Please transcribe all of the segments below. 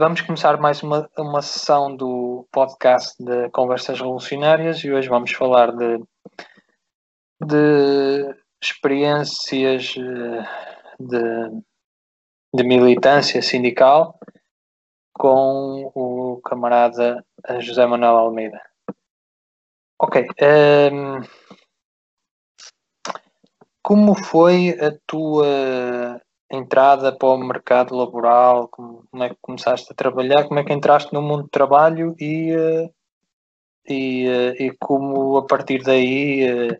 Vamos começar mais uma, uma sessão do podcast de Conversas Revolucionárias e hoje vamos falar de, de experiências eh, de, de militância sindical com o camarada José Manuel Almeida. Ok. Um, ehm, como foi a tua entrada para o mercado laboral? Como, como, é que começaste a trabalhar? Como é que entraste no mundo do trabalho e, uh, e, uh, e como a partir daí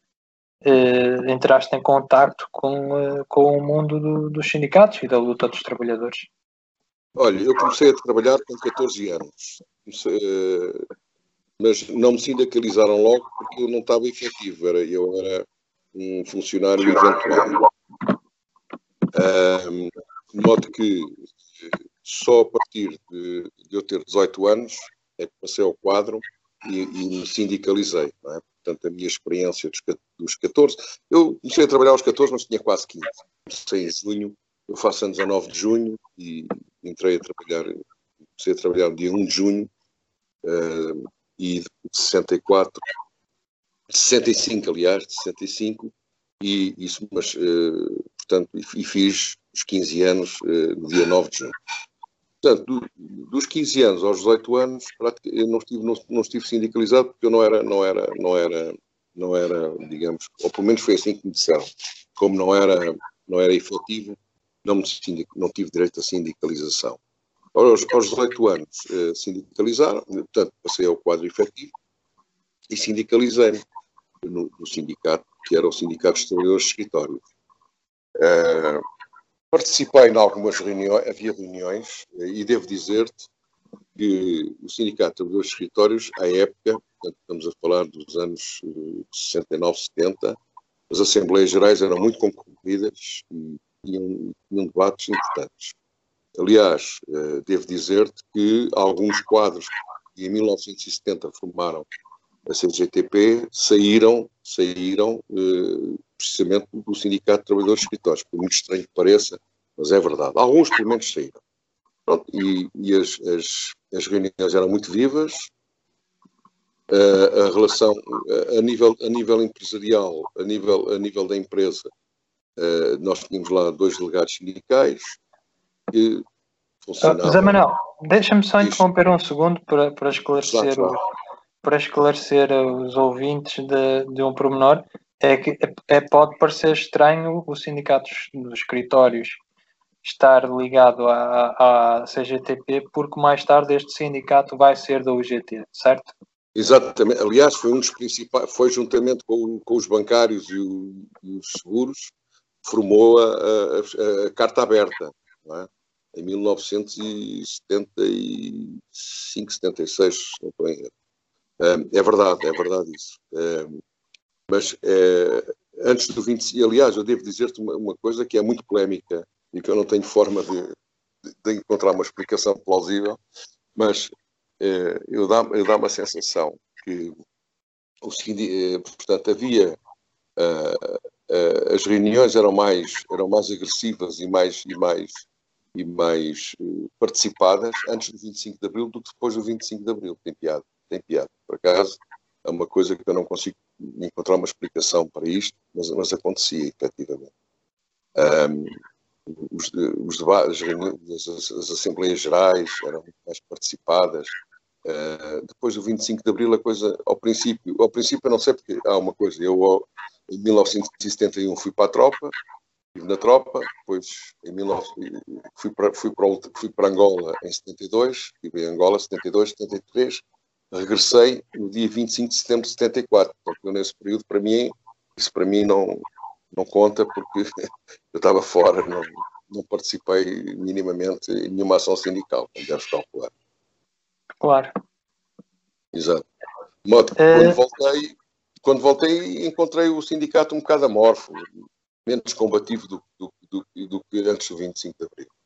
uh, entraste em contacto com, com o mundo do, dos sindicatos e da luta dos trabalhadores? Olha, eu comecei a trabalhar com 14 anos, mas não me sindicalizaram logo porque eu não estava efetivo, era, eu era um funcionário eventual. De modo que só a partir de, de, eu ter 18 anos é que passei ao quadro e, e me sindicalizei. É? Portanto, a minha experiência dos, dos 14. Eu comecei a trabalhar aos 14, mas tinha quase 15. Comecei em junho, eu faço anos a 9 de junho e entrei a trabalhar, comecei a trabalhar no dia 1 de junho uh, e de 64, de 65, aliás, de 65, e isso, mas uh, portanto, e, fiz os 15 anos eh, no dia 9 de junho. Portanto, do, dos 15 anos aos 18 anos, não estive, não, não estive sindicalizado porque eu não era, não era, não era, não era, digamos, ou pelo menos foi assim que me disseram. Como não era, não era efetivo, não, me sindic, não tive direito à sindicalização. Aos, aos 18 anos eh, sindicalizaram, portanto, passei ao quadro efetivo e sindicalizei-me no, no sindicato, que era o Sindicato dos Trabalhadores de Escritórios. Uh, participei em algumas reuniões, havia reuniões, e devo dizer-te que o Sindicato de Escritórios, à época, portanto, estamos a falar dos anos 69, 70, as Assembleias Gerais eram muito concorridas e tinham, tinham debates importantes. Aliás, uh, devo dizer-te que alguns quadros que em 1970 formaram a CGTP saíram, saíram uh, precisamente do Sindicato de Trabalhadores de Escritórios, por muito estranho que pareça, mas é verdade. Alguns, pelo menos, saíram. Pronto, e, e as, as, as, reuniões eram muito vivas, uh, a relação uh, a, nível, a nível empresarial, a nível, a nível da empresa, nós tínhamos lá dois delegados sindicais que funcionavam. José Manuel, deixa-me só interromper um segundo para, para esclarecer para esclarecer os ouvintes de, de um pormenor, é que é, é, pode parecer estranho o sindicato dos escritórios estar ligado à, à CGTP, porque mais tarde este sindicato vai ser da UGT, certo? Exatamente. Aliás, foi um dos principais, foi juntamente com, com os bancários e, o, e, os seguros, formou a, a, a Carta Aberta, é? em 1975, 76, não estou em erro. É verdade, é verdade isso. Mas antes do 25, aliás, eu devo dizer-te uma, uma, coisa que é muito polémica e que eu não tenho forma de, de encontrar uma explicação plausível, mas eu dá, eu dá uma sensação que o seguinte, portanto, havia as reuniões eram mais eram mais agressivas e mais e mais e mais participadas antes do 25 de abril do que depois do 25 de abril, tem piada tem piada. Por acaso, é uma coisa que eu não consigo encontrar uma explicação para isto, mas, mas acontecia efetivamente. Um, os, os, debates, as, as, Assembleias Gerais eram mais participadas. Uh, depois do 25 de Abril, a coisa, ao princípio, ao princípio eu não sei porque há uma coisa, eu em 1971 fui para a tropa, estive na tropa, depois em 19, fui, para, fui, para, fui para Angola em 72, estive em Angola 72, 73, regressei no dia 25 de setembro de 74, porque nesse período, para mim, isso para mim não, não conta, porque eu estava fora, não, não participei minimamente em nenhuma ação sindical, como deves calcular. Claro. Exato. Modo, é... quando, voltei, quando voltei, encontrei o sindicato um bocado amorfo, menos combativo do, do, do, do que antes do 25 de Abril.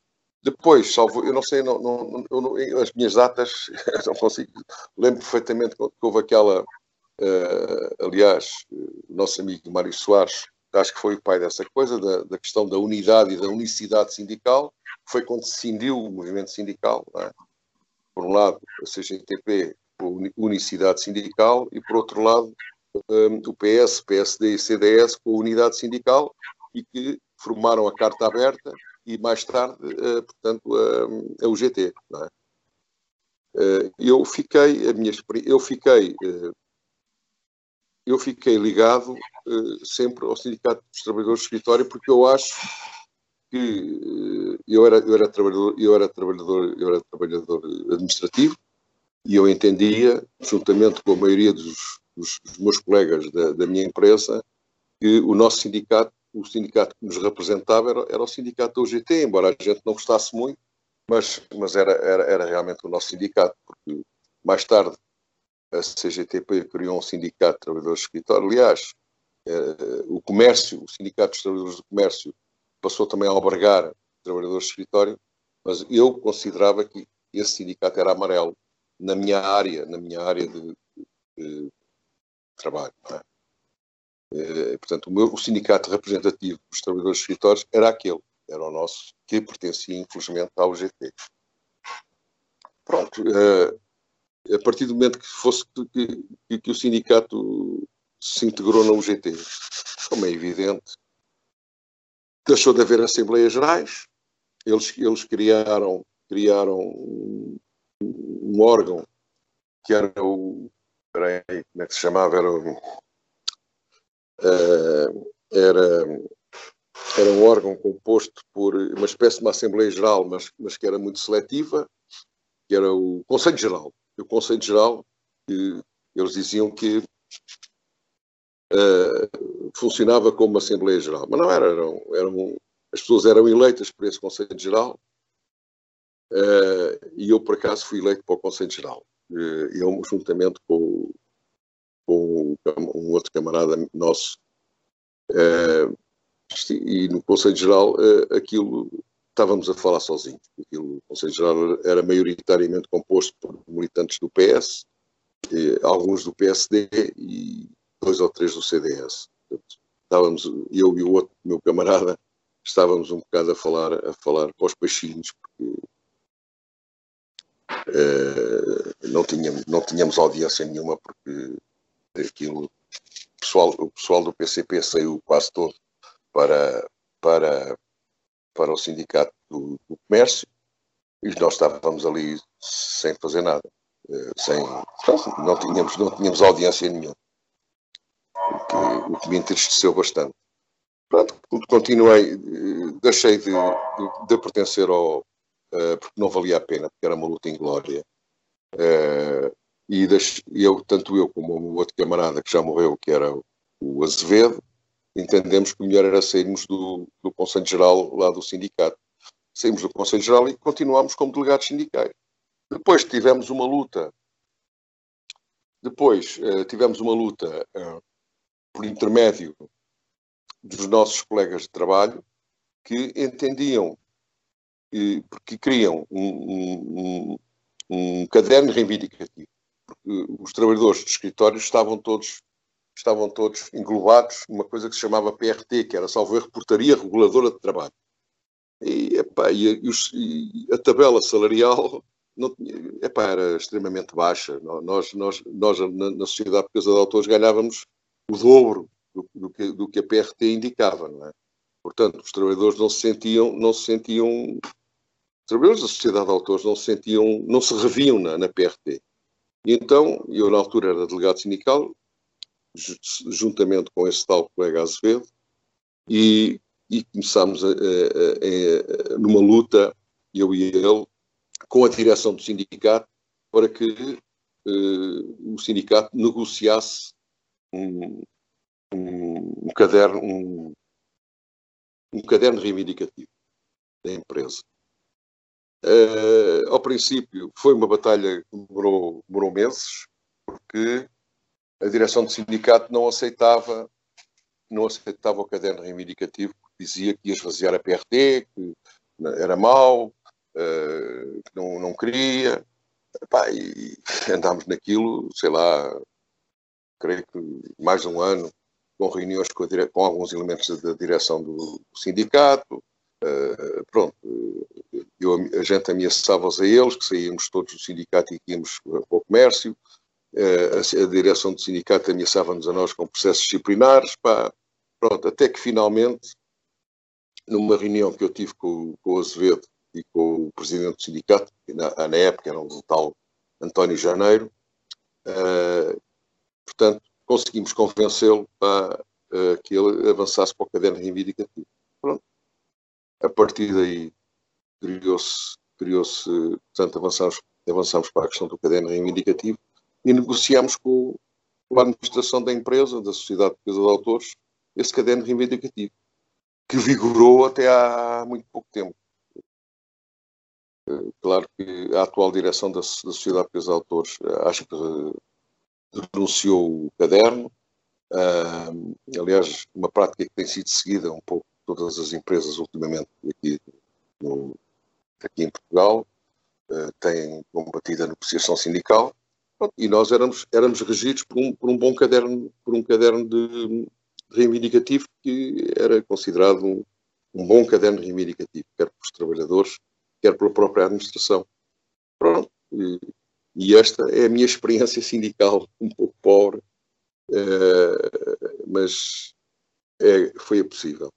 Depois, salvo, eu não sei, não, não, não, as minhas datas, não consigo. Lembro perfeitamente que houve aquela, uh, aliás, o nosso amigo Mário Soares, acho que foi o pai dessa coisa, da, da questão da unidade e da unicidade sindical, foi quando se cindiu o movimento sindical, é? por um lado, a CGTP a unicidade sindical e, por outro lado, um, o PS, PSD e CDS com unidade sindical e que formaram a carta aberta e mais tarde, uh, portanto, a, a UGT. É? Uh, eu fiquei, a minha eu fiquei, eu fiquei ligado sempre ao Sindicato dos Trabalhadores de Escritório porque eu acho que eu era, eu era trabalhador, eu era trabalhador, eu era trabalhador administrativo e eu entendia, juntamente com a maioria dos, dos, dos meus colegas da, da, minha empresa, que o nosso sindicato, o sindicato que nos representava era, era o sindicato da UGT, embora a gente não gostasse muito, mas, mas era, era, era realmente o nosso sindicato, porque mais tarde a CGTP criou um sindicato de trabalhadores de escritório. Aliás, eh, o comércio, o sindicato dos trabalhadores do comércio, passou também a albergar trabalhadores de escritório, mas eu considerava que esse sindicato era amarelo na minha área, na minha área de, de, de trabalho. É? É, portanto, o, meu, o sindicato representativo dos trabalhadores escritórios era aquele, era o nosso, que pertencia infelizmente ao GT. Pronto, é, a partir do momento que fosse que, que, que, o sindicato se integrou na UGT, como é evidente, deixou de haver Assembleias Gerais, eles, eles criaram, criaram um, um órgão que era o. Peraí, como é que se chamava? Era, uh, era, era um órgão composto por uma espécie de uma Assembleia Geral, mas, mas que era muito seletiva, que era o Conselho Geral. O Conselho Geral, que eles diziam que uh, funcionava como uma Assembleia Geral. Mas não era, eram, eram, as pessoas eram eleitas por esse Conselho Geral Uh, e eu, por acaso, fui eleito para o Conselho Geral. Uh, eu, juntamente com, com, um outro camarada nosso. Uh, e no Conselho Geral, aquilo estávamos a falar sozinhos. Aquilo, o Conselho Geral era maioritariamente composto por militantes do PS, alguns do PSD e dois ou três do CDS. Estávamos, eu e o outro meu camarada, estávamos um bocado a falar, a falar para os peixinhos, porque Uh, não, tínhamos, não tínhamos audiência nenhuma porque aquilo, o, pessoal, o pessoal do PCP saiu quase todo para, para, para o sindicato do, do comércio e nós estávamos ali sem fazer nada, uh, sem, não, tínhamos, não tínhamos audiência nenhuma, o que, o que me entristeceu bastante. Pronto, continuei, eh, deixei de, de, de pertencer ao, uh, porque não valia a pena, porque era uma luta em glória. Uh, e eu, tanto eu como o outro camarada que já morreu, que era o Azevedo, entendemos que o melhor era sairmos do, do Conselho Geral lá do sindicato. Saímos do Conselho Geral e continuámos como delegados sindicais. Depois tivemos uma luta, depois uh, tivemos uma luta uh, por intermédio dos nossos colegas de trabalho que entendiam porque criam um, um, um caderno reivindicativo. Porque os trabalhadores de escritórios estavam todos estavam todos englobados numa coisa que se chamava PRT, que era, salvo erro, Portaria Reguladora de Trabalho. E, epá, e, e a tabela salarial não epá, era extremamente baixa. Nós, nós, nós na, Sociedade Portuguesa de Autores, ganhávamos o dobro do, do, que, do que a PRT indicava. É? Portanto, os trabalhadores não se sentiam, não se sentiam trabalhadores da Sociedade de Autores não se sentiam, não se reviam na, na PRT. E então, eu na altura era delegado sindical, juntamente com esse tal colega Azevedo, e, e começámos a, a, a, numa luta, eu e ele, com a direção do sindicato, para que uh, o sindicato negociasse um, um, um caderno, um, um caderno reivindicativo da empresa. Uh, ao princípio foi uma batalha que demorou, demorou meses, porque a direção do sindicato não aceitava, não aceitava o caderno reivindicativo, que dizia que ia esvaziar a PRT, que era mau, uh, que não, não queria. Epá, e andámos naquilo, sei lá, creio que mais de um ano, com reuniões com, com alguns elementos da direção do sindicato, Uh, pronto, eu, a gente ameaçava-os a eles, que saíamos todos do sindicato e que íamos para o comércio, uh, a, a, direção do sindicato ameaçava-nos a nós com processos disciplinares, pá, pronto, até que finalmente, numa reunião que eu tive com, com o Azevedo e com o presidente do sindicato, que na, na época era o tal António Janeiro, uh, portanto, conseguimos convencê-lo para que ele avançasse para o caderno reivindicativo. Pronto a partir daí criou-se, criou-se portanto, avançamos, avançamos para a questão do caderno reivindicativo e negociamos com, com a administração da empresa, da Sociedade Portuguesa de Autores, esse caderno reivindicativo, que vigorou até há muito pouco tempo. Eh, claro que a atual direção da, da Sociedade Portuguesa de Autores eh, acho que denunciou o caderno. Uh, aliás, uma prática que tem sido seguida um pouco todas as empresas ultimamente aqui, no, aqui em Portugal uh, têm combatido a negociação sindical e nós éramos, éramos regidos por um, por um bom caderno, por um caderno de, reivindicativo que era considerado um, um bom caderno reivindicativo, quer pelos trabalhadores, quer pela própria administração. Pronto. E, e esta é a minha experiência sindical, um pouco pobre, uh, mas é, foi possível.